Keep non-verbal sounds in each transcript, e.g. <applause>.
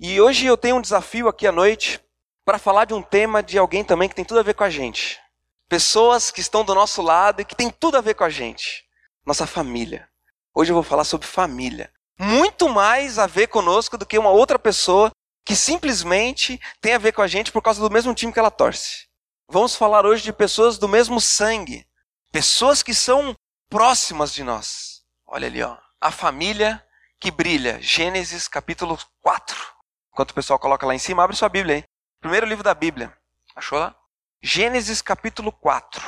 E hoje eu tenho um desafio aqui à noite para falar de um tema de alguém também que tem tudo a ver com a gente. Pessoas que estão do nosso lado e que tem tudo a ver com a gente. Nossa família. Hoje eu vou falar sobre família. Muito mais a ver conosco do que uma outra pessoa que simplesmente tem a ver com a gente por causa do mesmo time que ela torce. Vamos falar hoje de pessoas do mesmo sangue. Pessoas que são próximas de nós. Olha ali, ó. A família que brilha. Gênesis capítulo 4. Enquanto o pessoal coloca lá em cima, abre sua Bíblia aí. Primeiro livro da Bíblia. Achou lá? Gênesis capítulo 4.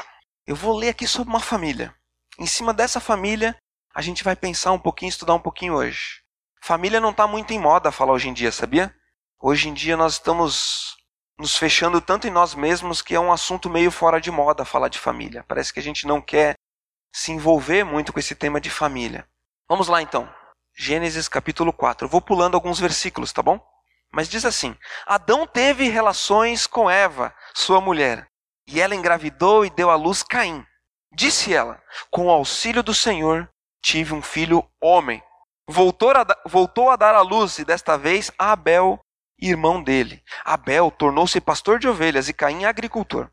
Eu vou ler aqui sobre uma família. Em cima dessa família, a gente vai pensar um pouquinho, estudar um pouquinho hoje. Família não está muito em moda falar hoje em dia, sabia? Hoje em dia nós estamos nos fechando tanto em nós mesmos que é um assunto meio fora de moda falar de família. Parece que a gente não quer se envolver muito com esse tema de família. Vamos lá então. Gênesis capítulo 4. Eu vou pulando alguns versículos, tá bom? Mas diz assim: Adão teve relações com Eva, sua mulher, e ela engravidou e deu à luz Caim. Disse ela: Com o auxílio do Senhor, tive um filho homem. Voltou a, voltou a dar à luz, e desta vez a Abel, irmão dele. Abel tornou-se pastor de ovelhas e Caim agricultor.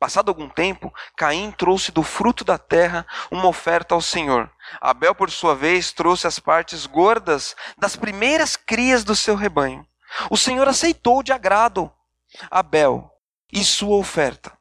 Passado algum tempo, Caim trouxe do fruto da terra uma oferta ao Senhor. Abel, por sua vez, trouxe as partes gordas das primeiras crias do seu rebanho. O Senhor aceitou de agrado Abel e sua oferta,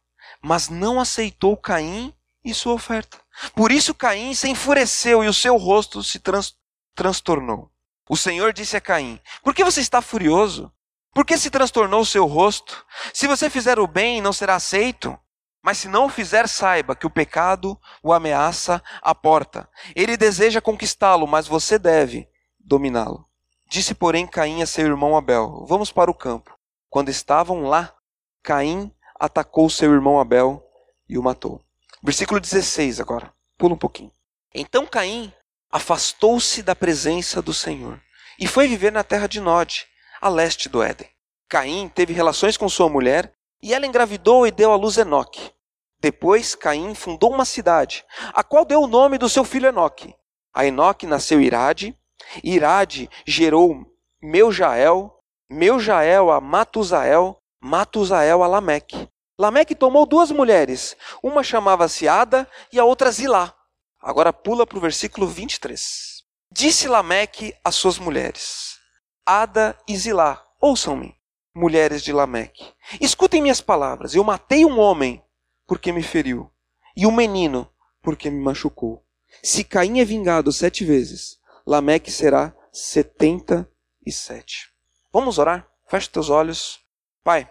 mas não aceitou Caim e sua oferta. Por isso Caim se enfureceu e o seu rosto se trans transtornou. O Senhor disse a Caim: Por que você está furioso? Por que se transtornou o seu rosto? Se você fizer o bem, não será aceito. Mas se não o fizer, saiba que o pecado o ameaça à porta. Ele deseja conquistá-lo, mas você deve dominá-lo. Disse, porém, Caim a seu irmão Abel: Vamos para o campo. Quando estavam lá, Caim atacou seu irmão Abel e o matou. Versículo 16 agora. Pula um pouquinho. Então Caim afastou-se da presença do Senhor e foi viver na terra de Nod, a leste do Éden. Caim teve relações com sua mulher e ela engravidou e deu à luz Enoque. Depois, Caim fundou uma cidade, a qual deu o nome do seu filho Enoque. A Enoque nasceu Irade, Irade gerou Meujael, Meujael a Matusael, Matusael a Lameque. Lameque tomou duas mulheres, uma chamava-se Ada e a outra Zilá. Agora pula para o versículo 23. Disse Lameque às suas mulheres, Ada e Zilá, ouçam-me mulheres de Lameque. Escutem minhas palavras. Eu matei um homem porque me feriu, e um menino porque me machucou. Se Caim é vingado sete vezes, Lameque será setenta e sete. Vamos orar? Feche teus olhos. Pai,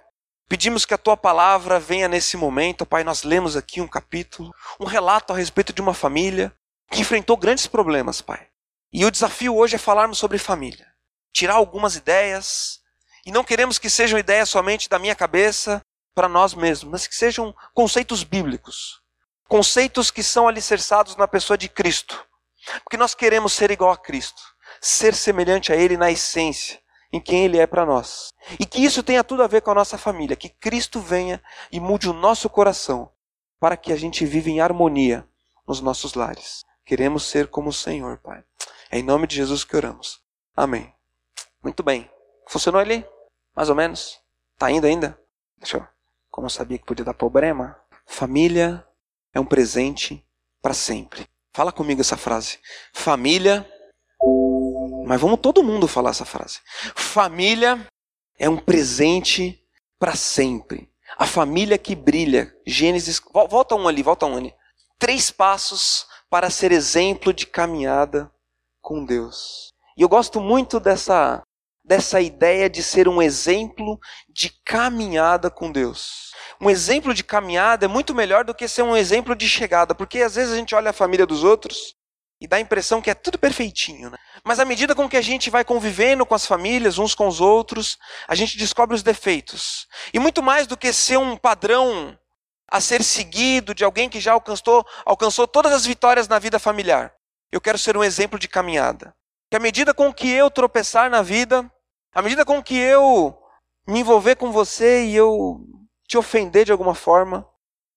pedimos que a tua palavra venha nesse momento. Pai, nós lemos aqui um capítulo, um relato a respeito de uma família que enfrentou grandes problemas, Pai. E o desafio hoje é falarmos sobre família. Tirar algumas ideias, e não queremos que sejam ideias somente da minha cabeça para nós mesmos, mas que sejam conceitos bíblicos. Conceitos que são alicerçados na pessoa de Cristo. Porque nós queremos ser igual a Cristo, ser semelhante a Ele na essência, em quem Ele é para nós. E que isso tenha tudo a ver com a nossa família, que Cristo venha e mude o nosso coração, para que a gente viva em harmonia nos nossos lares. Queremos ser como o Senhor, Pai. É em nome de Jesus que oramos. Amém. Muito bem. Funcionou ali? Mais ou menos? Tá indo ainda? Deixa eu. Como eu sabia que podia dar problema. Família é um presente para sempre. Fala comigo essa frase. Família. Mas vamos todo mundo falar essa frase. Família é um presente para sempre. A família que brilha. Gênesis. Volta um ali, volta um ali. Três passos para ser exemplo de caminhada com Deus. E eu gosto muito dessa dessa ideia de ser um exemplo de caminhada com Deus. Um exemplo de caminhada é muito melhor do que ser um exemplo de chegada, porque às vezes a gente olha a família dos outros e dá a impressão que é tudo perfeitinho, né? Mas à medida com que a gente vai convivendo com as famílias, uns com os outros, a gente descobre os defeitos. E muito mais do que ser um padrão a ser seguido de alguém que já alcançou, alcançou todas as vitórias na vida familiar. Eu quero ser um exemplo de caminhada. Que à medida com que eu tropeçar na vida, à medida com que eu me envolver com você e eu te ofender de alguma forma,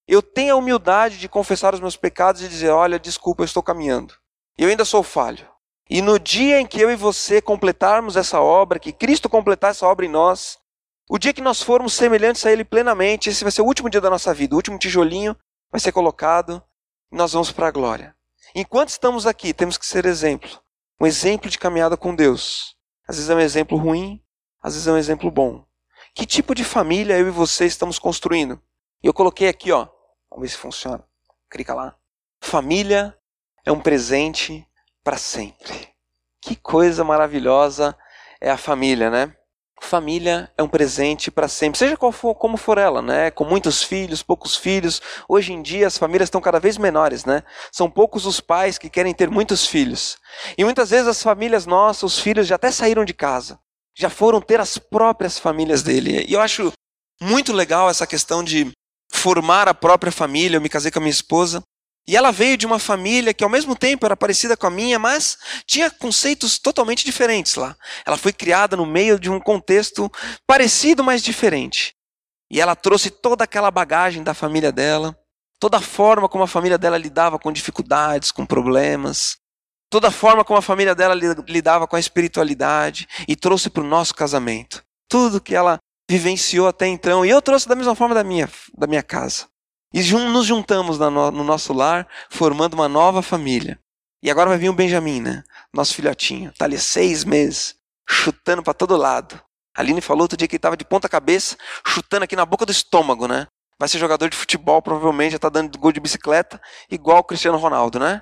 eu tenho a humildade de confessar os meus pecados e dizer: olha, desculpa, eu estou caminhando. Eu ainda sou falho. E no dia em que eu e você completarmos essa obra, que Cristo completar essa obra em nós, o dia que nós formos semelhantes a Ele plenamente, esse vai ser o último dia da nossa vida, o último tijolinho vai ser colocado e nós vamos para a glória. Enquanto estamos aqui, temos que ser exemplo. Um exemplo de caminhada com Deus. Às vezes é um exemplo ruim, às vezes é um exemplo bom. Que tipo de família eu e você estamos construindo? E eu coloquei aqui, ó. Vamos ver se funciona. Clica lá. Família é um presente para sempre. Que coisa maravilhosa é a família, né? Família é um presente para sempre, seja qual for, como for ela, né? Com muitos filhos, poucos filhos. Hoje em dia as famílias estão cada vez menores, né? São poucos os pais que querem ter muitos filhos. E muitas vezes as famílias nossas, os filhos já até saíram de casa, já foram ter as próprias famílias dele. E eu acho muito legal essa questão de formar a própria família. Eu me casei com a minha esposa e ela veio de uma família que ao mesmo tempo era parecida com a minha, mas tinha conceitos totalmente diferentes lá. Ela foi criada no meio de um contexto parecido, mas diferente. E ela trouxe toda aquela bagagem da família dela, toda a forma como a família dela lidava com dificuldades, com problemas, toda a forma como a família dela lidava com a espiritualidade e trouxe para o nosso casamento. Tudo que ela vivenciou até então. E eu trouxe da mesma forma da minha, da minha casa. E nos juntamos no nosso lar, formando uma nova família. E agora vai vir o Benjamin, né? Nosso filhotinho. Tá ali seis meses, chutando para todo lado. A Aline falou outro dia que ele estava de ponta cabeça, chutando aqui na boca do estômago, né? Vai ser jogador de futebol, provavelmente, já tá dando gol de bicicleta, igual o Cristiano Ronaldo, né?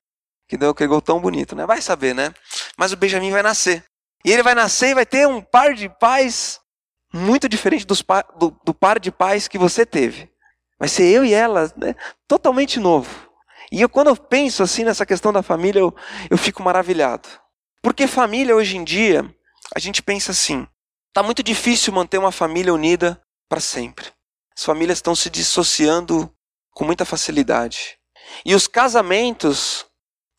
Que deu aquele gol tão bonito, né? Vai saber, né? Mas o Benjamin vai nascer. E ele vai nascer e vai ter um par de pais muito diferente dos do, do par de pais que você teve. Vai ser eu e ela, né? totalmente novo. E eu, quando eu penso assim nessa questão da família, eu, eu fico maravilhado. Porque família hoje em dia, a gente pensa assim: está muito difícil manter uma família unida para sempre. As famílias estão se dissociando com muita facilidade. E os casamentos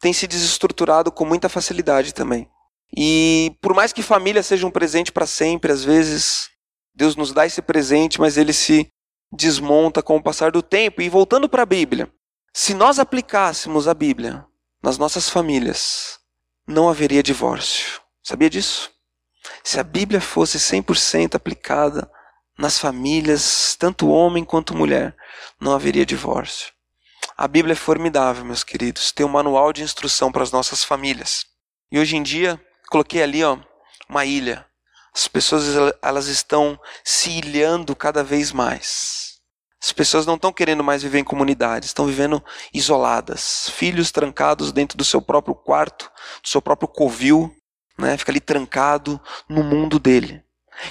têm se desestruturado com muita facilidade também. E por mais que família seja um presente para sempre, às vezes Deus nos dá esse presente, mas ele se desmonta com o passar do tempo. E voltando para a Bíblia, se nós aplicássemos a Bíblia nas nossas famílias, não haveria divórcio. Sabia disso? Se a Bíblia fosse 100% aplicada nas famílias, tanto homem quanto mulher, não haveria divórcio. A Bíblia é formidável, meus queridos. Tem um manual de instrução para as nossas famílias. E hoje em dia, coloquei ali ó, uma ilha. As pessoas elas estão se ilhando cada vez mais. As pessoas não estão querendo mais viver em comunidades, estão vivendo isoladas, filhos trancados dentro do seu próprio quarto, do seu próprio covil, né? Fica ali trancado no mundo dele.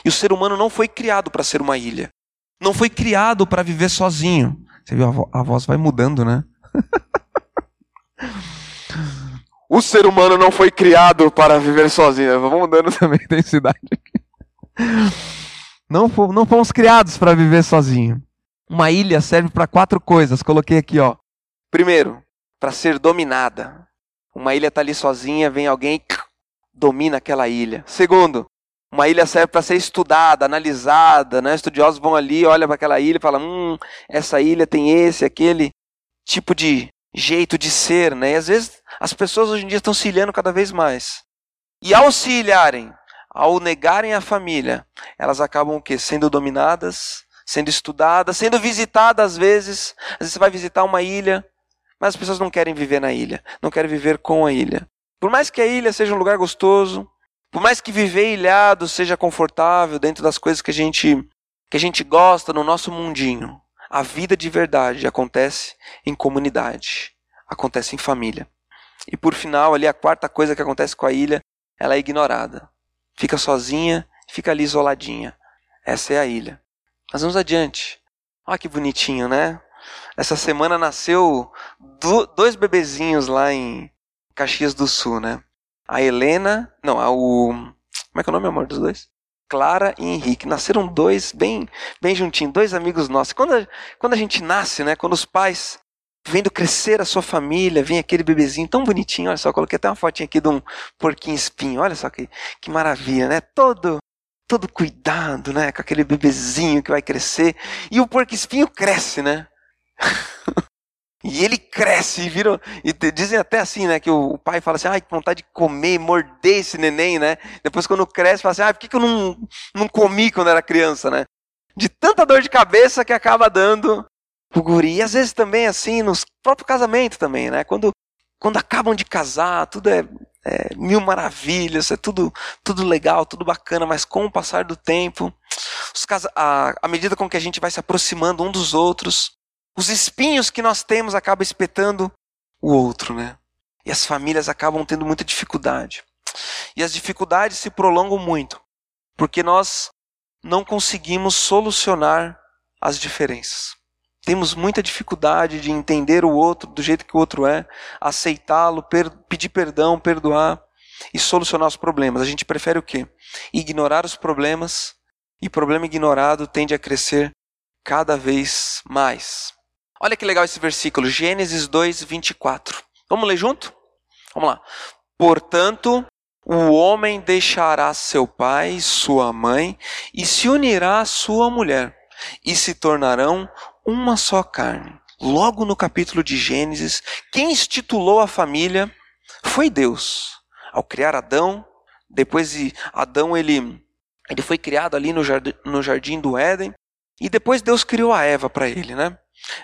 E o ser humano não foi criado para ser uma ilha. Não foi criado para viver sozinho. Você viu a, vo a voz vai mudando, né? <laughs> O ser humano não foi criado para viver sozinho. Vamos mudando <laughs> também a intensidade aqui. Não, não fomos criados para viver sozinho. Uma ilha serve para quatro coisas. Coloquei aqui, ó. Primeiro, para ser dominada. Uma ilha está ali sozinha, vem alguém <tsk> domina aquela ilha. Segundo, uma ilha serve para ser estudada, analisada, né? Estudiosos vão ali, olham para aquela ilha e falam: "Hum, essa ilha tem esse, aquele tipo de jeito de ser, né? E às vezes as pessoas hoje em dia estão se ilhando cada vez mais. E ao se ilharem, ao negarem a família, elas acabam o quê? Sendo dominadas, sendo estudadas, sendo visitadas às vezes. Às vezes você vai visitar uma ilha, mas as pessoas não querem viver na ilha, não querem viver com a ilha. Por mais que a ilha seja um lugar gostoso, por mais que viver ilhado seja confortável dentro das coisas que a gente que a gente gosta no nosso mundinho, a vida de verdade acontece em comunidade, acontece em família. E por final, ali a quarta coisa que acontece com a ilha, ela é ignorada. Fica sozinha, fica ali isoladinha. Essa é a ilha. Mas vamos adiante. Olha que bonitinho, né? Essa semana nasceu dois bebezinhos lá em Caxias do Sul, né? A Helena, não, a o como é que é o nome, amor, dos dois? Clara e Henrique. Nasceram dois bem, bem juntinhos, dois amigos nossos. Quando a, quando a gente nasce, né, quando os pais vendo crescer a sua família, vem aquele bebezinho tão bonitinho, olha só, coloquei até uma fotinha aqui de um porquinho espinho, olha só que, que maravilha, né? Todo todo cuidado, né, com aquele bebezinho que vai crescer, e o porco espinho cresce, né? <laughs> E ele cresce e vira. E dizem até assim, né? Que o, pai fala assim: ai, que vontade de comer, morder esse neném, né? Depois, quando cresce, fala assim: ai, por que, que eu não, não comi quando era criança, né? De tanta dor de cabeça que acaba dando o guri. E às vezes também, assim, no próprio casamento também, né? Quando, quando acabam de casar, tudo é, é mil maravilhas, é tudo, tudo legal, tudo bacana, mas com o passar do tempo, os casa a, à medida com que a gente vai se aproximando um dos outros, os espinhos que nós temos acabam espetando o outro, né? E as famílias acabam tendo muita dificuldade. E as dificuldades se prolongam muito, porque nós não conseguimos solucionar as diferenças. Temos muita dificuldade de entender o outro do jeito que o outro é, aceitá-lo, per pedir perdão, perdoar e solucionar os problemas. A gente prefere o quê? Ignorar os problemas e problema ignorado tende a crescer cada vez mais. Olha que legal esse versículo, Gênesis 2, 24. Vamos ler junto? Vamos lá. Portanto, o homem deixará seu pai e sua mãe e se unirá à sua mulher, e se tornarão uma só carne. Logo no capítulo de Gênesis, quem institulou a família foi Deus. Ao criar Adão, depois de Adão ele, ele foi criado ali no jardim, no jardim do Éden, e depois Deus criou a Eva para ele, né?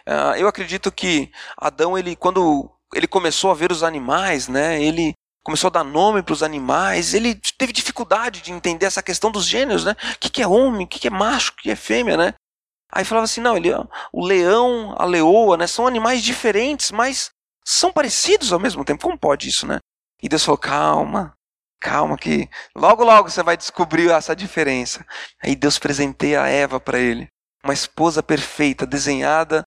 Uh, eu acredito que Adão, ele, quando ele começou a ver os animais, né, ele começou a dar nome para os animais, ele teve dificuldade de entender essa questão dos gêneros, né? O que, que é homem, o que, que é macho, o que é fêmea, né? Aí falava assim, não, ele, o leão, a leoa, né, são animais diferentes, mas são parecidos ao mesmo tempo. Como pode isso, né? E Deus falou, calma, calma que logo logo você vai descobrir essa diferença. Aí Deus presenteia a Eva para ele uma esposa perfeita, desenhada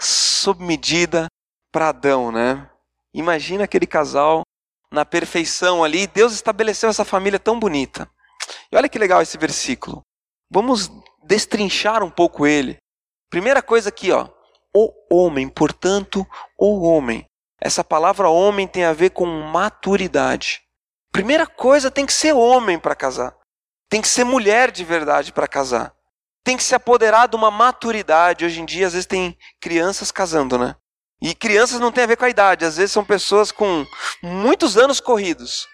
sob medida para Adão, né? Imagina aquele casal na perfeição ali. Deus estabeleceu essa família tão bonita. E olha que legal esse versículo. Vamos destrinchar um pouco ele. Primeira coisa aqui, ó. O homem, portanto, o homem. Essa palavra homem tem a ver com maturidade. Primeira coisa tem que ser homem para casar. Tem que ser mulher de verdade para casar tem que se apoderar de uma maturidade. Hoje em dia, às vezes, tem crianças casando, né? E crianças não tem a ver com a idade, às vezes são pessoas com muitos anos corridos,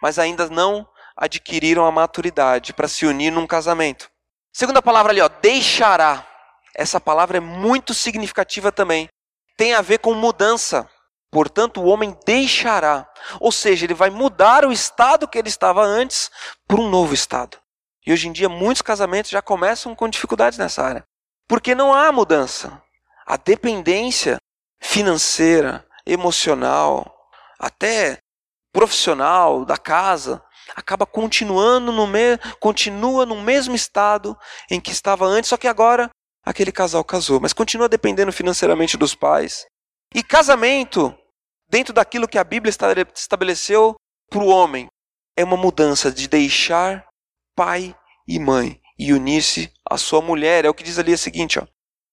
mas ainda não adquiriram a maturidade para se unir num casamento. Segunda palavra ali, ó, deixará. Essa palavra é muito significativa também. Tem a ver com mudança. Portanto, o homem deixará. Ou seja, ele vai mudar o estado que ele estava antes para um novo estado. E hoje em dia muitos casamentos já começam com dificuldades nessa área. Porque não há mudança. A dependência financeira, emocional, até profissional da casa acaba continuando no me continua no mesmo estado em que estava antes, só que agora aquele casal casou, mas continua dependendo financeiramente dos pais. E casamento, dentro daquilo que a Bíblia estabeleceu para o homem, é uma mudança de deixar pai e mãe e unir-se à sua mulher. É o que diz ali o seguinte, ó.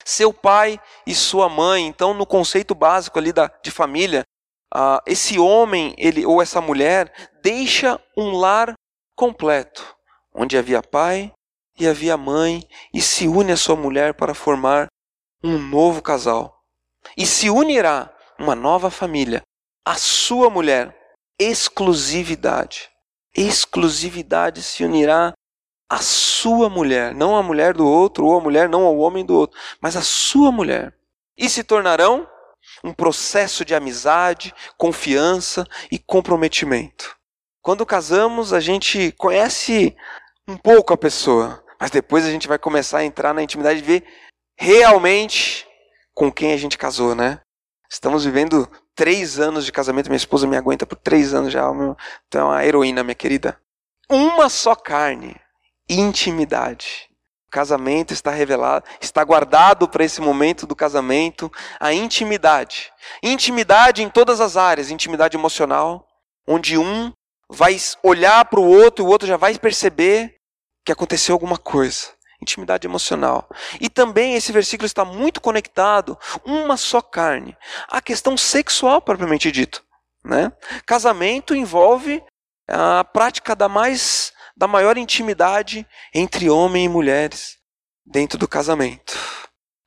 Seu pai e sua mãe. Então, no conceito básico ali da, de família, uh, esse homem ele ou essa mulher deixa um lar completo, onde havia pai e havia mãe, e se une à sua mulher para formar um novo casal. E se unirá uma nova família, a sua mulher, exclusividade exclusividade se unirá à sua mulher, não à mulher do outro, ou a mulher não ao homem do outro, mas à sua mulher. E se tornarão um processo de amizade, confiança e comprometimento. Quando casamos, a gente conhece um pouco a pessoa, mas depois a gente vai começar a entrar na intimidade e ver realmente com quem a gente casou, né? Estamos vivendo três anos de casamento, minha esposa me aguenta por três anos já. Então é uma heroína, minha querida. Uma só carne, intimidade. O casamento está revelado, está guardado para esse momento do casamento a intimidade. Intimidade em todas as áreas, intimidade emocional, onde um vai olhar para o outro e o outro já vai perceber que aconteceu alguma coisa intimidade emocional. E também esse versículo está muito conectado, uma só carne, a questão sexual propriamente dito. Né? Casamento envolve a prática da mais da maior intimidade entre homem e mulheres dentro do casamento.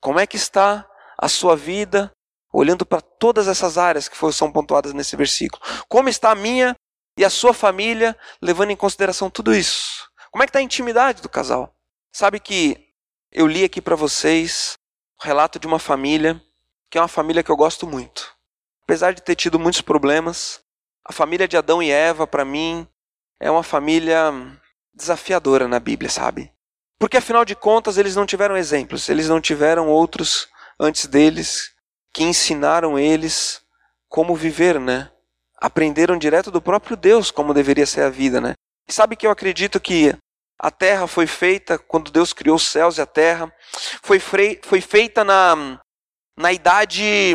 Como é que está a sua vida, olhando para todas essas áreas que são pontuadas nesse versículo. Como está a minha e a sua família, levando em consideração tudo isso? Como é que está a intimidade do casal? Sabe que eu li aqui para vocês o relato de uma família que é uma família que eu gosto muito. Apesar de ter tido muitos problemas, a família de Adão e Eva, para mim, é uma família desafiadora na Bíblia, sabe? Porque afinal de contas eles não tiveram exemplos, eles não tiveram outros antes deles que ensinaram eles como viver, né? Aprenderam direto do próprio Deus como deveria ser a vida, né? E sabe que eu acredito que a terra foi feita quando Deus criou os céus e a terra, foi, foi feita na, na idade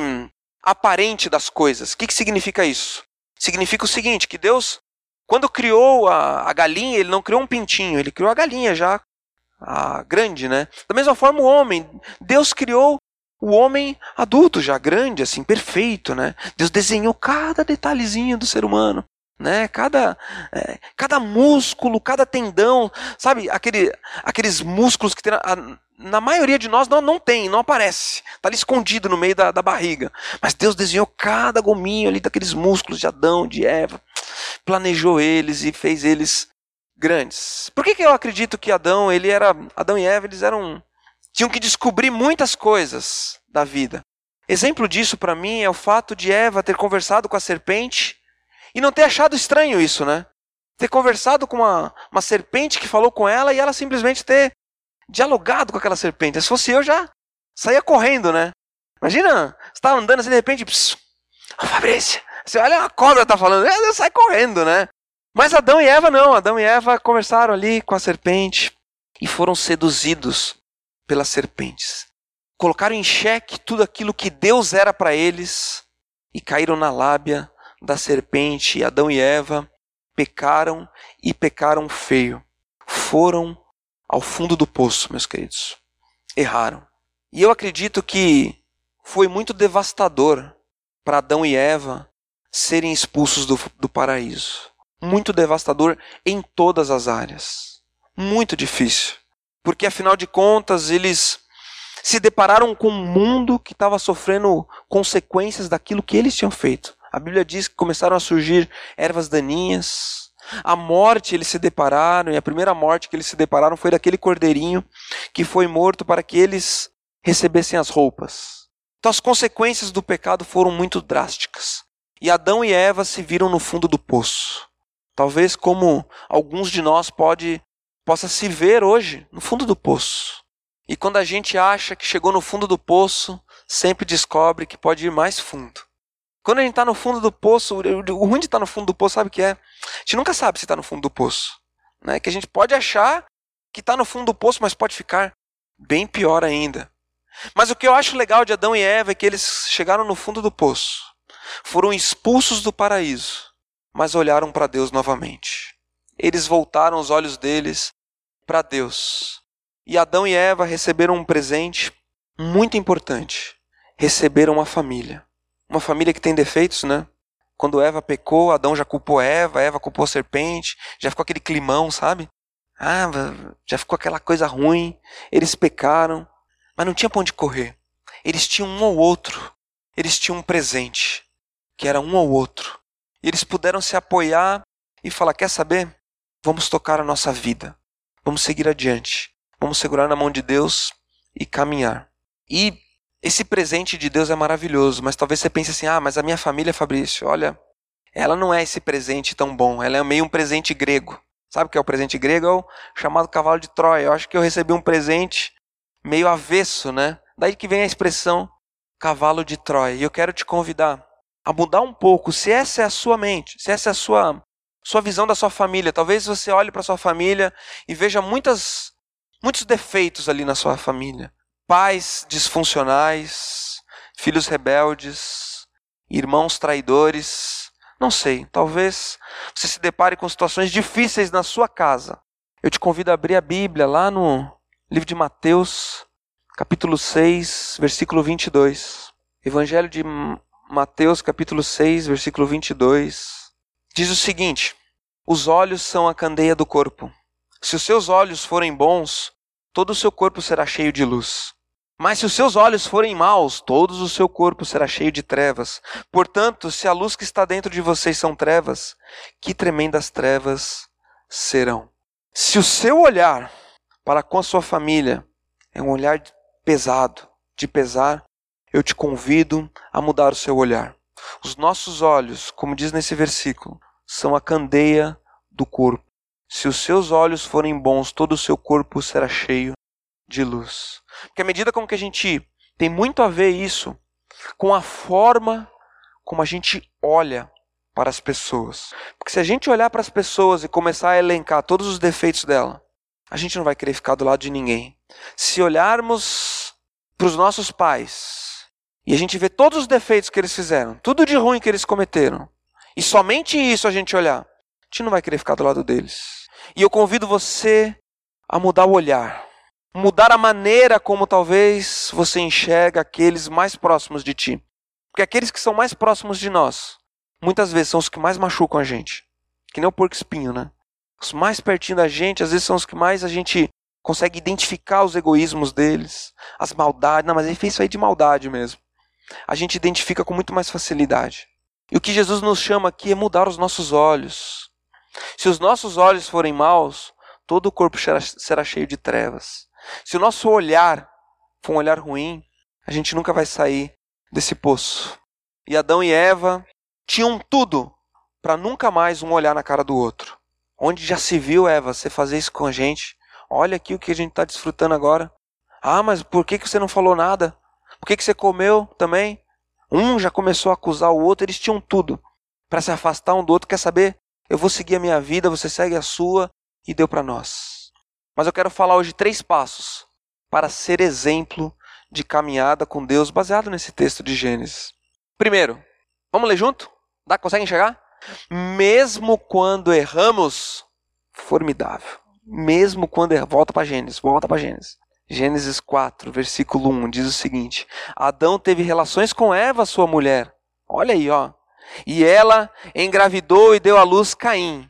aparente das coisas. O que, que significa isso? Significa o seguinte: que Deus, quando criou a, a galinha, ele não criou um pintinho, ele criou a galinha já a grande, né? Da mesma forma, o homem, Deus criou o homem adulto, já grande, assim, perfeito, né? Deus desenhou cada detalhezinho do ser humano, né? Cada, é, cada músculo, cada tendão, sabe? Aquele, aqueles músculos que tem na, na maioria de nós não, não tem, não aparece. Está ali escondido no meio da, da barriga. Mas Deus desenhou cada gominho ali daqueles músculos de Adão, de Eva, planejou eles e fez eles grandes. Por que, que eu acredito que Adão, ele era, Adão e Eva, eles eram tinham que descobrir muitas coisas da vida. Exemplo disso para mim é o fato de Eva ter conversado com a serpente e não ter achado estranho isso, né? Ter conversado com uma, uma serpente que falou com ela e ela simplesmente ter dialogado com aquela serpente. Se fosse eu, já saía correndo, né? Imagina, você tá andando assim de repente, pss, oh, Fabrício, você olha a cobra tá falando, eu sai correndo, né? Mas Adão e Eva não, Adão e Eva conversaram ali com a serpente e foram seduzidos pelas serpentes. Colocaram em xeque tudo aquilo que Deus era para eles e caíram na lábia da serpente. Adão e Eva pecaram e pecaram feio. Foram ao fundo do poço, meus queridos. Erraram. E eu acredito que foi muito devastador para Adão e Eva serem expulsos do, do paraíso. Muito devastador em todas as áreas. Muito difícil porque afinal de contas eles se depararam com um mundo que estava sofrendo consequências daquilo que eles tinham feito. A Bíblia diz que começaram a surgir ervas daninhas. A morte eles se depararam, e a primeira morte que eles se depararam foi daquele cordeirinho que foi morto para que eles recebessem as roupas. Então as consequências do pecado foram muito drásticas. E Adão e Eva se viram no fundo do poço. Talvez como alguns de nós pode possa se ver hoje no fundo do poço. E quando a gente acha que chegou no fundo do poço, sempre descobre que pode ir mais fundo. Quando a gente está no fundo do poço, o ruim de estar tá no fundo do poço, sabe o que é? A gente nunca sabe se está no fundo do poço. Né? Que a gente pode achar que está no fundo do poço, mas pode ficar bem pior ainda. Mas o que eu acho legal de Adão e Eva é que eles chegaram no fundo do poço, foram expulsos do paraíso, mas olharam para Deus novamente. Eles voltaram os olhos deles para Deus. E Adão e Eva receberam um presente muito importante. Receberam uma família. Uma família que tem defeitos, né? Quando Eva pecou, Adão já culpou Eva, Eva culpou a serpente, já ficou aquele climão, sabe? Ah, já ficou aquela coisa ruim. Eles pecaram, mas não tinha pra onde correr. Eles tinham um ou outro. Eles tinham um presente, que era um ou outro. E eles puderam se apoiar e falar: quer saber? Vamos tocar a nossa vida. Vamos seguir adiante. Vamos segurar na mão de Deus e caminhar. E esse presente de Deus é maravilhoso, mas talvez você pense assim: ah, mas a minha família, Fabrício, olha, ela não é esse presente tão bom, ela é meio um presente grego. Sabe o que é o presente grego? É o chamado cavalo de Troia. Eu acho que eu recebi um presente meio avesso, né? Daí que vem a expressão cavalo de Troia. E eu quero te convidar a mudar um pouco, se essa é a sua mente, se essa é a sua sua visão da sua família. Talvez você olhe para sua família e veja muitas, muitos defeitos ali na sua família. Pais disfuncionais, filhos rebeldes, irmãos traidores. Não sei, talvez você se depare com situações difíceis na sua casa. Eu te convido a abrir a Bíblia lá no livro de Mateus, capítulo 6, versículo 22. Evangelho de Mateus, capítulo 6, versículo 22. Diz o seguinte: os olhos são a candeia do corpo. Se os seus olhos forem bons, todo o seu corpo será cheio de luz. Mas se os seus olhos forem maus, todo o seu corpo será cheio de trevas. Portanto, se a luz que está dentro de vocês são trevas, que tremendas trevas serão. Se o seu olhar para com a sua família é um olhar pesado, de pesar, eu te convido a mudar o seu olhar. Os nossos olhos, como diz nesse versículo, são a candeia do corpo. Se os seus olhos forem bons, todo o seu corpo será cheio de luz. Porque à medida com que a gente tem muito a ver isso com a forma como a gente olha para as pessoas. Porque se a gente olhar para as pessoas e começar a elencar todos os defeitos dela, a gente não vai querer ficar do lado de ninguém. Se olharmos para os nossos pais e a gente vê todos os defeitos que eles fizeram, tudo de ruim que eles cometeram, e somente isso a gente olhar, a gente não vai querer ficar do lado deles. E eu convido você a mudar o olhar mudar a maneira como talvez você enxerga aqueles mais próximos de ti. Porque aqueles que são mais próximos de nós, muitas vezes são os que mais machucam a gente. Que nem o porco espinho, né? Os mais pertinho da gente, às vezes são os que mais a gente consegue identificar os egoísmos deles, as maldades. Não, mas ele fez isso aí de maldade mesmo. A gente identifica com muito mais facilidade. E o que Jesus nos chama aqui é mudar os nossos olhos. Se os nossos olhos forem maus, todo o corpo será cheio de trevas. Se o nosso olhar for um olhar ruim, a gente nunca vai sair desse poço. E Adão e Eva tinham tudo para nunca mais um olhar na cara do outro. Onde já se viu, Eva, você fazer isso com a gente? Olha aqui o que a gente está desfrutando agora. Ah, mas por que, que você não falou nada? Por que, que você comeu também? Um já começou a acusar o outro, eles tinham tudo para se afastar um do outro. Quer saber? Eu vou seguir a minha vida, você segue a sua, e deu para nós. Mas eu quero falar hoje três passos para ser exemplo de caminhada com Deus baseado nesse texto de Gênesis. Primeiro, vamos ler junto? Dá, consegue enxergar? Mesmo quando erramos, formidável. Mesmo quando erramos, volta para Gênesis, volta para Gênesis. Gênesis 4, versículo 1 diz o seguinte: Adão teve relações com Eva, sua mulher. Olha aí, ó. E ela engravidou e deu à luz Caim.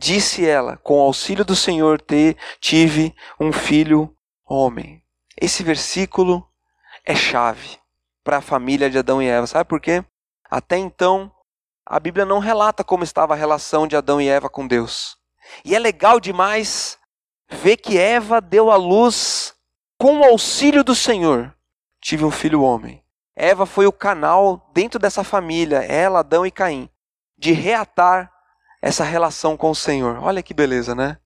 Disse ela: Com auxílio do Senhor te, tive um filho homem. Esse versículo é chave para a família de Adão e Eva. Sabe por quê? Até então, a Bíblia não relata como estava a relação de Adão e Eva com Deus. E é legal demais ver que Eva deu à luz com o auxílio do Senhor. Tive um filho homem. Eva foi o canal dentro dessa família, ela, Adão e Caim, de reatar essa relação com o Senhor. Olha que beleza, né?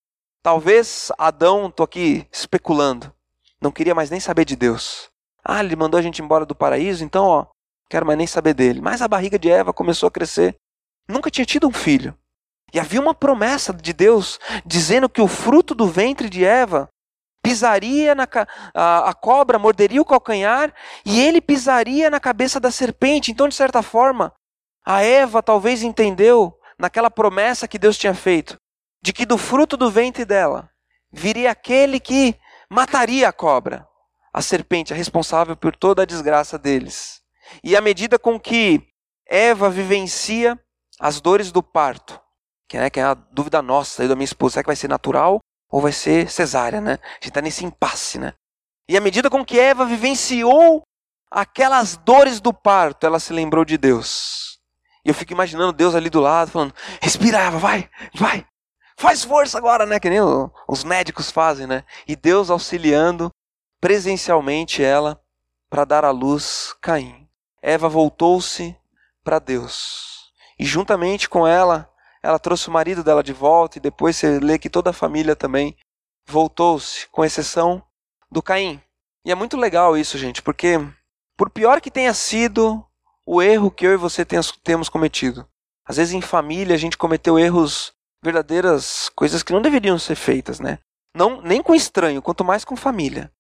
Talvez Adão, tô aqui especulando, não queria mais nem saber de Deus. Ah, ele mandou a gente embora do paraíso, então, ó, quero mais nem saber dele. Mas a barriga de Eva começou a crescer. Nunca tinha tido um filho. E havia uma promessa de Deus dizendo que o fruto do ventre de Eva pisaria na a, a cobra, morderia o calcanhar e ele pisaria na cabeça da serpente. Então, de certa forma, a Eva talvez entendeu naquela promessa que Deus tinha feito, de que do fruto do ventre dela viria aquele que mataria a cobra, a serpente, a responsável por toda a desgraça deles. E à medida com que Eva vivencia as dores do parto, que é, que é a dúvida nossa aí da minha esposa, será que vai ser natural ou vai ser cesárea, né? A gente está nesse impasse, né? E à medida com que Eva vivenciou aquelas dores do parto, ela se lembrou de Deus. E eu fico imaginando Deus ali do lado, falando: respira, Eva, vai, vai, faz força agora, né? Que nem os médicos fazem, né? E Deus auxiliando presencialmente ela para dar à luz Caim. Eva voltou-se para Deus. E juntamente com ela, ela trouxe o marido dela de volta, e depois você lê que toda a família também voltou-se, com exceção do Caim. E é muito legal isso, gente, porque por pior que tenha sido o erro que eu e você temos cometido. Às vezes em família a gente cometeu erros, verdadeiras coisas que não deveriam ser feitas, né? Não, nem com estranho, quanto mais com família.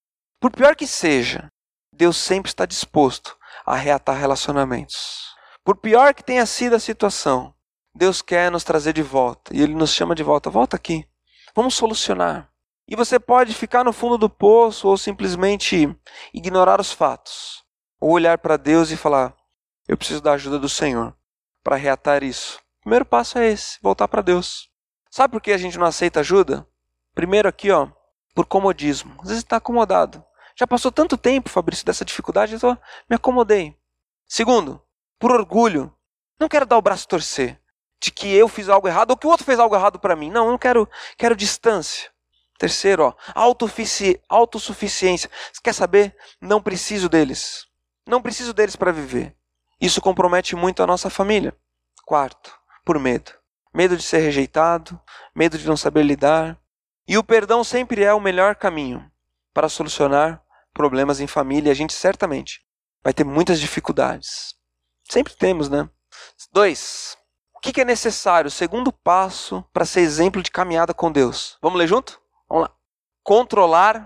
Por pior que seja, Deus sempre está disposto a reatar relacionamentos. Por pior que tenha sido a situação, Deus quer nos trazer de volta e Ele nos chama de volta. Volta aqui, vamos solucionar. E você pode ficar no fundo do poço ou simplesmente ignorar os fatos, ou olhar para Deus e falar: eu preciso da ajuda do Senhor para reatar isso. O primeiro passo é esse, voltar para Deus. Sabe por que a gente não aceita ajuda? Primeiro aqui, ó, por comodismo. Às vezes está acomodado. Já passou tanto tempo, Fabrício, dessa dificuldade, eu me acomodei. Segundo, por orgulho. Não quero dar o braço a torcer de que eu fiz algo errado ou que o outro fez algo errado para mim. Não, eu não quero, quero distância. Terceiro, ó, autossuficiência. Você quer saber? Não preciso deles. Não preciso deles para viver. Isso compromete muito a nossa família. Quarto, por medo. Medo de ser rejeitado, medo de não saber lidar. E o perdão sempre é o melhor caminho para solucionar problemas em família. A gente certamente vai ter muitas dificuldades. Sempre temos, né? Dois, o que é necessário? O segundo passo para ser exemplo de caminhada com Deus. Vamos ler junto? Vamos lá. Controlar,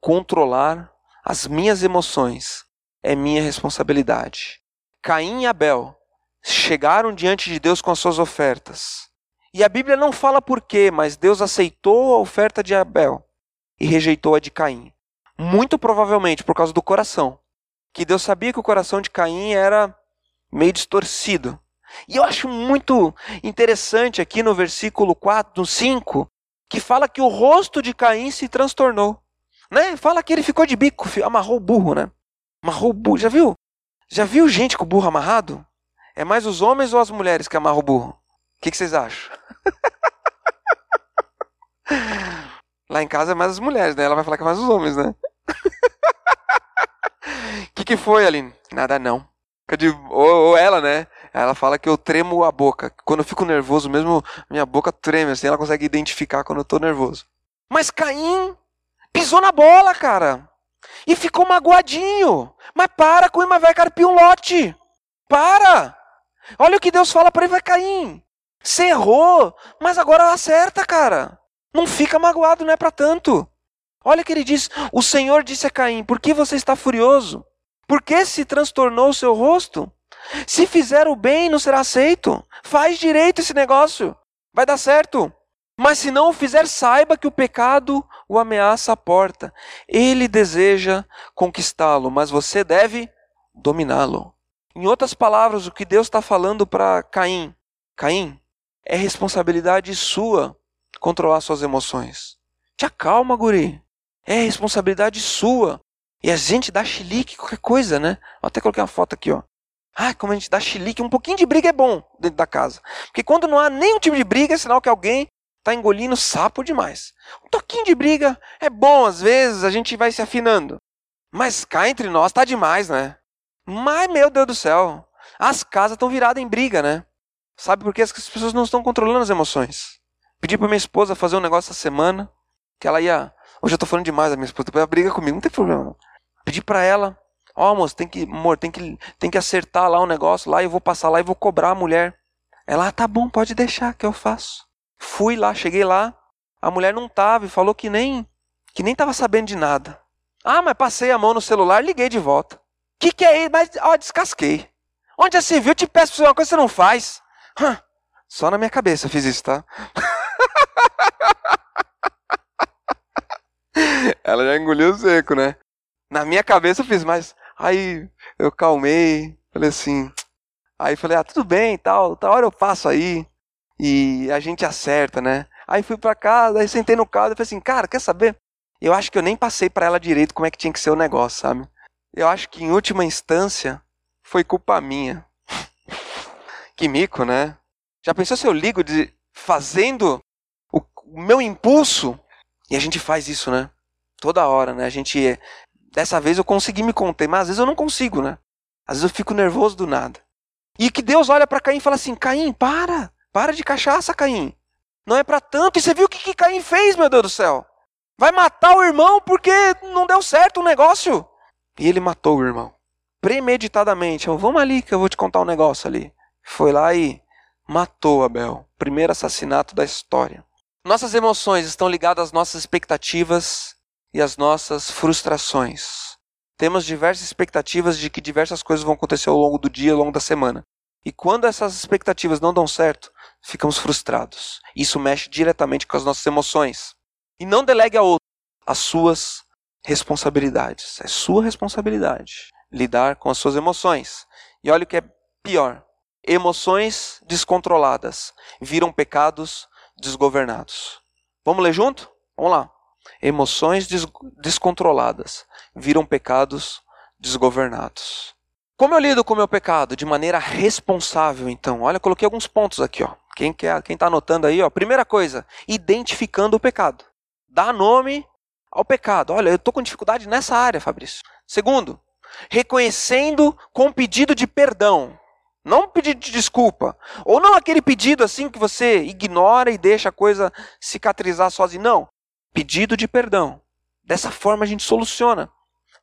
controlar as minhas emoções é minha responsabilidade. Caim e Abel chegaram diante de Deus com as suas ofertas. E a Bíblia não fala por quê, mas Deus aceitou a oferta de Abel e rejeitou a de Caim. Muito provavelmente por causa do coração. Que Deus sabia que o coração de Caim era meio distorcido. E eu acho muito interessante aqui no versículo 4, no 5, que fala que o rosto de Caim se transtornou. Né? Fala que ele ficou de bico, amarrou o burro, né? Amarrou o burro. Já viu? Já viu gente com o burro amarrado? É mais os homens ou as mulheres que amarram o burro? O que, que vocês acham? <laughs> Lá em casa é mais as mulheres, né? Ela vai falar que é mais os homens, né? O <laughs> que, que foi, Aline? Nada não. Ou, ou ela, né? Ela fala que eu tremo a boca. Quando eu fico nervoso mesmo, minha boca treme, assim, ela consegue identificar quando eu tô nervoso. Mas Caim pisou na bola, cara. E ficou magoadinho. Mas para, Coima vai carpir um lote. Para! Olha o que Deus fala para ele, vai Caim. Você errou, mas agora acerta, cara. Não fica magoado, não é para tanto. Olha o que ele diz: O Senhor disse a Caim: Por que você está furioso? Por que se transtornou o seu rosto? Se fizer o bem, não será aceito. Faz direito esse negócio. Vai dar certo. Mas se não o fizer, saiba que o pecado o ameaça à porta. Ele deseja conquistá-lo, mas você deve dominá-lo. Em outras palavras, o que Deus está falando para Caim: Caim, é responsabilidade sua controlar suas emoções. Te acalma, guri. É responsabilidade sua. E a gente dá chilique, qualquer coisa, né? Até colocar uma foto aqui, ó. Ah, como a gente dá chilique, um pouquinho de briga é bom dentro da casa. Porque quando não há nenhum tipo de briga, é sinal que alguém está engolindo sapo demais. Um toquinho de briga é bom, às vezes a gente vai se afinando. Mas cá entre nós tá demais, né? Mas, meu Deus do céu, as casas estão viradas em briga, né? Sabe por quê? As pessoas não estão controlando as emoções. Pedi para minha esposa fazer um negócio essa semana, que ela ia. Hoje eu tô falando demais da minha esposa, depois ela briga comigo, não tem problema. Pedi para ela Ó, oh, moço, tem que, amor, tem que, tem que acertar lá o um negócio lá, eu vou passar lá e vou cobrar a mulher. Ela, ah, tá bom, pode deixar que eu faço. Fui lá, cheguei lá, a mulher não tava e falou que nem que nem tava sabendo de nada. Ah, mas passei a mão no celular, liguei de volta. Que que é isso? Mas, ó, descasquei. Onde já se viu? Te peço uma coisa que você não faz. Só na minha cabeça fiz isso, tá? <laughs> Ela já engoliu seco, né? Na minha cabeça eu fiz, mas Aí eu calmei, falei assim. Aí falei, ah, tudo bem, tal, tal hora eu passo aí. E a gente acerta, né? Aí fui para casa, aí sentei no carro e falei assim, cara, quer saber? Eu acho que eu nem passei para ela direito como é que tinha que ser o negócio, sabe? Eu acho que em última instância foi culpa minha. <laughs> que mico, né? Já pensou se eu ligo de fazendo o, meu impulso? E a gente faz isso, né? Toda hora, né? A gente Dessa vez eu consegui me conter, mas às vezes eu não consigo, né? Às vezes eu fico nervoso do nada. E que Deus olha para Caim e fala assim: Caim, para, para de cachaça, Caim. Não é para tanto. E você viu o que, que Caim fez, meu Deus do céu? Vai matar o irmão porque não deu certo o negócio. E ele matou o irmão. Premeditadamente. Vamos ali que eu vou te contar um negócio ali. Foi lá e matou Abel. Primeiro assassinato da história. Nossas emoções estão ligadas às nossas expectativas e as nossas frustrações. Temos diversas expectativas de que diversas coisas vão acontecer ao longo do dia, ao longo da semana. E quando essas expectativas não dão certo, ficamos frustrados. Isso mexe diretamente com as nossas emoções. E não delegue a outro as suas responsabilidades. É sua responsabilidade lidar com as suas emoções. E olha o que é pior: emoções descontroladas viram pecados desgovernados. Vamos ler junto? Vamos lá. Emoções des descontroladas viram pecados desgovernados. Como eu lido com o meu pecado? De maneira responsável, então. Olha, coloquei alguns pontos aqui, ó. Quem quer, quem está anotando aí, ó. Primeira coisa, identificando o pecado. Dá nome ao pecado. Olha, eu estou com dificuldade nessa área, Fabrício. Segundo, reconhecendo com pedido de perdão. Não pedido de desculpa. Ou não aquele pedido assim que você ignora e deixa a coisa cicatrizar sozinho. Não. Pedido de perdão. Dessa forma a gente soluciona.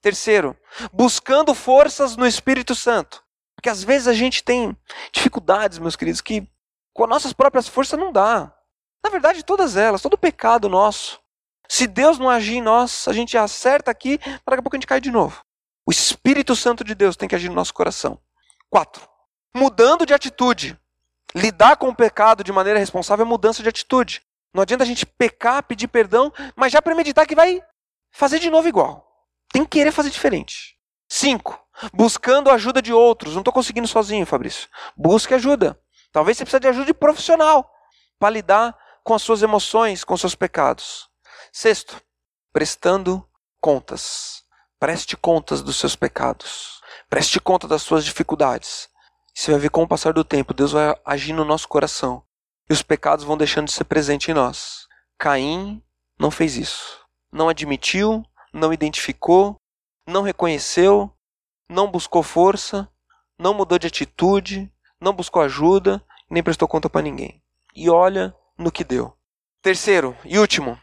Terceiro, buscando forças no Espírito Santo. Porque às vezes a gente tem dificuldades, meus queridos, que com as nossas próprias forças não dá. Na verdade, todas elas, todo pecado nosso. Se Deus não agir em nós, a gente acerta aqui, mas daqui a pouco a gente cai de novo. O Espírito Santo de Deus tem que agir no nosso coração. Quatro, mudando de atitude. Lidar com o pecado de maneira responsável é mudança de atitude. Não adianta a gente pecar, pedir perdão, mas já premeditar que vai fazer de novo igual. Tem que querer fazer diferente. Cinco, buscando ajuda de outros. Não estou conseguindo sozinho, Fabrício. Busque ajuda. Talvez você precise de ajuda de profissional para lidar com as suas emoções, com seus pecados. Sexto, prestando contas. Preste contas dos seus pecados. Preste conta das suas dificuldades. Você vai ver com o passar do tempo, Deus vai agir no nosso coração. E os pecados vão deixando de ser presentes em nós. Caim não fez isso. Não admitiu, não identificou, não reconheceu, não buscou força, não mudou de atitude, não buscou ajuda, nem prestou conta para ninguém. E olha no que deu. Terceiro e último,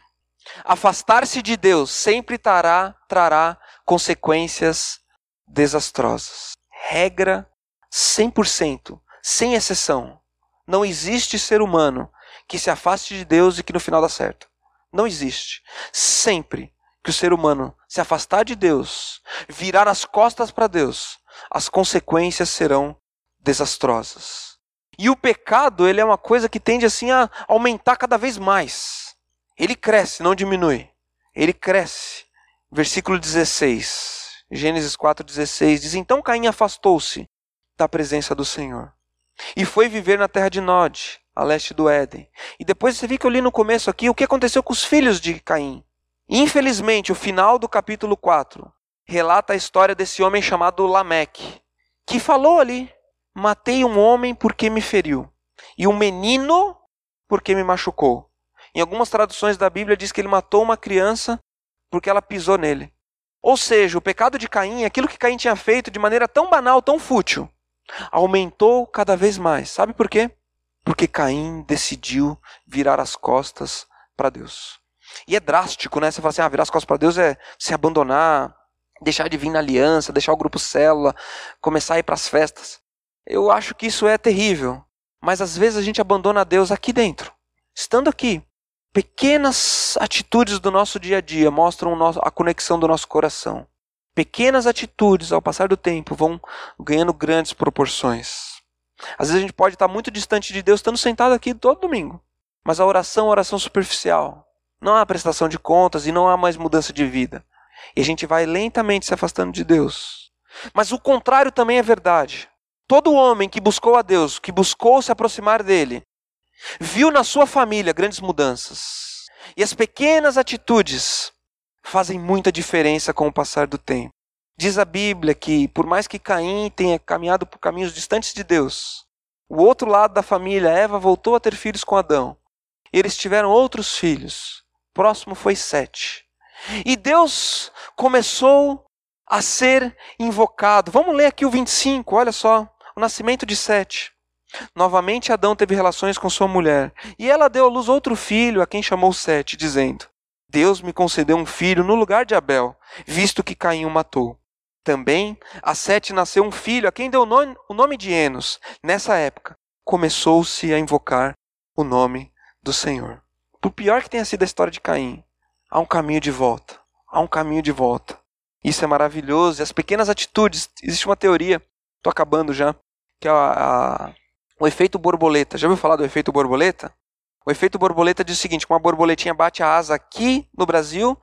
afastar-se de Deus sempre trará, trará consequências desastrosas. Regra 100%, sem exceção. Não existe ser humano que se afaste de Deus e que no final dá certo. Não existe. Sempre que o ser humano se afastar de Deus, virar as costas para Deus, as consequências serão desastrosas. E o pecado, ele é uma coisa que tende assim a aumentar cada vez mais. Ele cresce, não diminui. Ele cresce. Versículo 16. Gênesis 4:16 diz: Então Caim afastou-se da presença do Senhor e foi viver na terra de Nod, a leste do Éden. E depois você viu que eu li no começo aqui o que aconteceu com os filhos de Caim. Infelizmente, o final do capítulo 4 relata a história desse homem chamado Lameque, que falou ali: Matei um homem porque me feriu, e um menino porque me machucou. Em algumas traduções da Bíblia diz que ele matou uma criança porque ela pisou nele. Ou seja, o pecado de Caim, aquilo que Caim tinha feito de maneira tão banal, tão fútil, aumentou cada vez mais. Sabe por quê? Porque Caim decidiu virar as costas para Deus. E é drástico, né? Você fala assim, ah, virar as costas para Deus é se abandonar, deixar de vir na aliança, deixar o grupo célula, começar a ir para as festas. Eu acho que isso é terrível. Mas às vezes a gente abandona Deus aqui dentro. Estando aqui, pequenas atitudes do nosso dia a dia mostram a conexão do nosso coração. Pequenas atitudes, ao passar do tempo, vão ganhando grandes proporções. Às vezes a gente pode estar muito distante de Deus, estando sentado aqui todo domingo. Mas a oração é uma oração superficial. Não há prestação de contas e não há mais mudança de vida. E a gente vai lentamente se afastando de Deus. Mas o contrário também é verdade. Todo homem que buscou a Deus, que buscou se aproximar dele, viu na sua família grandes mudanças. E as pequenas atitudes fazem muita diferença com o passar do tempo. Diz a Bíblia que, por mais que Caim tenha caminhado por caminhos distantes de Deus, o outro lado da família, Eva, voltou a ter filhos com Adão. Eles tiveram outros filhos. Próximo foi Sete. E Deus começou a ser invocado. Vamos ler aqui o 25, olha só. O nascimento de Sete. Novamente Adão teve relações com sua mulher, e ela deu à luz outro filho, a quem chamou Sete, dizendo: Deus me concedeu um filho no lugar de Abel, visto que Caim o matou. Também a Sete nasceu um filho, a quem deu o nome de Enos. Nessa época, começou-se a invocar o nome do Senhor. Por pior que tenha sido a história de Caim, há um caminho de volta. Há um caminho de volta. Isso é maravilhoso. E as pequenas atitudes. Existe uma teoria, estou acabando já, que é a, a, o efeito borboleta. Já ouviu falar do efeito borboleta? O efeito borboleta diz o seguinte: uma borboletinha bate a asa aqui no Brasil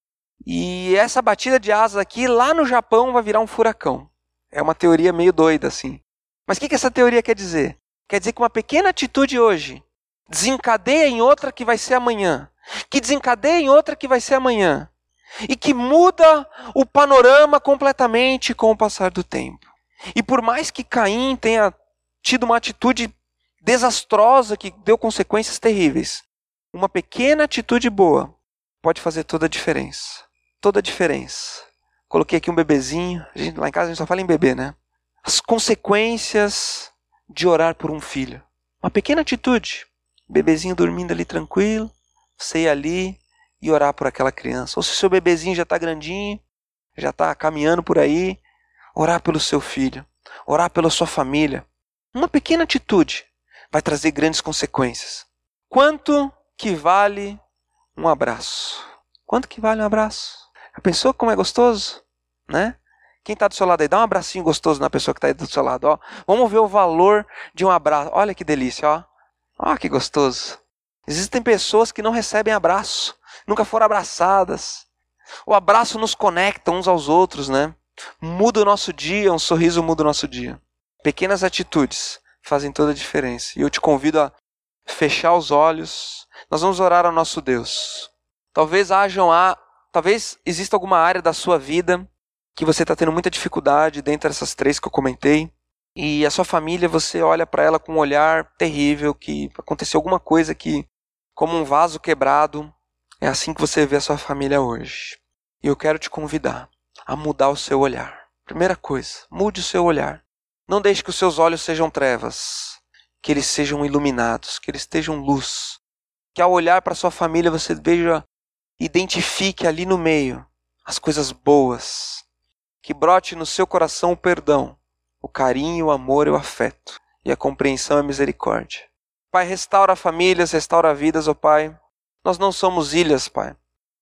e essa batida de asa aqui lá no Japão vai virar um furacão. É uma teoria meio doida assim. Mas o que, que essa teoria quer dizer? Quer dizer que uma pequena atitude hoje desencadeia em outra que vai ser amanhã. que desencadeia em outra que vai ser amanhã e que muda o panorama completamente com o passar do tempo. E por mais que Caim tenha tido uma atitude desastrosa que deu consequências terríveis, uma pequena atitude boa pode fazer toda a diferença. Toda a diferença. Coloquei aqui um bebezinho. Gente, lá em casa a gente só fala em bebê, né? As consequências de orar por um filho. Uma pequena atitude. Bebezinho dormindo ali tranquilo. Você ir ali e orar por aquela criança. Ou se seu bebezinho já está grandinho, já está caminhando por aí, orar pelo seu filho. Orar pela sua família. Uma pequena atitude vai trazer grandes consequências. Quanto que vale um abraço? Quanto que vale um abraço? A pessoa como é gostoso, né? Quem está do seu lado aí, dá um abracinho gostoso na pessoa que está do seu lado, ó. Vamos ver o valor de um abraço. Olha que delícia, ó. Ó que gostoso. Existem pessoas que não recebem abraço, nunca foram abraçadas. O abraço nos conecta uns aos outros, né? Muda o nosso dia, um sorriso muda o nosso dia. Pequenas atitudes fazem toda a diferença. E eu te convido a fechar os olhos. Nós vamos orar ao nosso Deus. Talvez hajam a, talvez exista alguma área da sua vida que você está tendo muita dificuldade dentro dessas três que eu comentei. E a sua família, você olha para ela com um olhar terrível, que aconteceu alguma coisa que, como um vaso quebrado, é assim que você vê a sua família hoje. E eu quero te convidar a mudar o seu olhar. Primeira coisa, mude o seu olhar. Não deixe que os seus olhos sejam trevas, que eles sejam iluminados, que eles estejam luz. Que ao olhar para sua família você veja, identifique ali no meio as coisas boas. Que brote no seu coração o perdão, o carinho, o amor e o afeto, e a compreensão e a misericórdia. Pai, restaura famílias, restaura vidas, ó oh Pai. Nós não somos ilhas, Pai.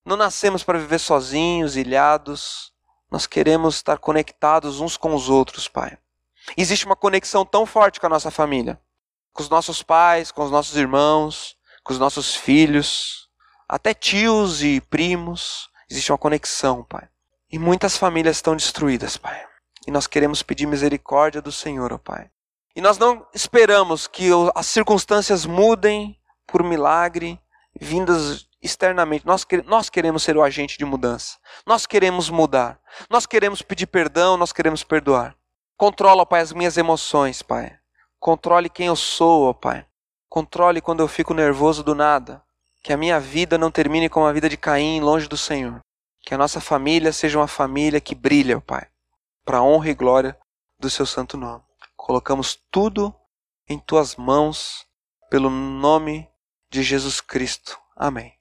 Não nascemos para viver sozinhos, ilhados. Nós queremos estar conectados uns com os outros, Pai. Existe uma conexão tão forte com a nossa família, com os nossos pais, com os nossos irmãos, com os nossos filhos, até tios e primos. Existe uma conexão, Pai. E muitas famílias estão destruídas, Pai. E nós queremos pedir misericórdia do Senhor, ó Pai. E nós não esperamos que as circunstâncias mudem por milagre, vindas externamente. Nós, nós queremos ser o agente de mudança. Nós queremos mudar. Nós queremos pedir perdão, nós queremos perdoar. Controla, Pai, as minhas emoções, Pai. Controle quem eu sou, ó Pai. Controle quando eu fico nervoso do nada. Que a minha vida não termine como a vida de Caim, longe do Senhor. Que a nossa família seja uma família que brilha, ó Pai, para a honra e glória do Seu santo nome. Colocamos tudo em Tuas mãos, pelo nome de Jesus Cristo. Amém.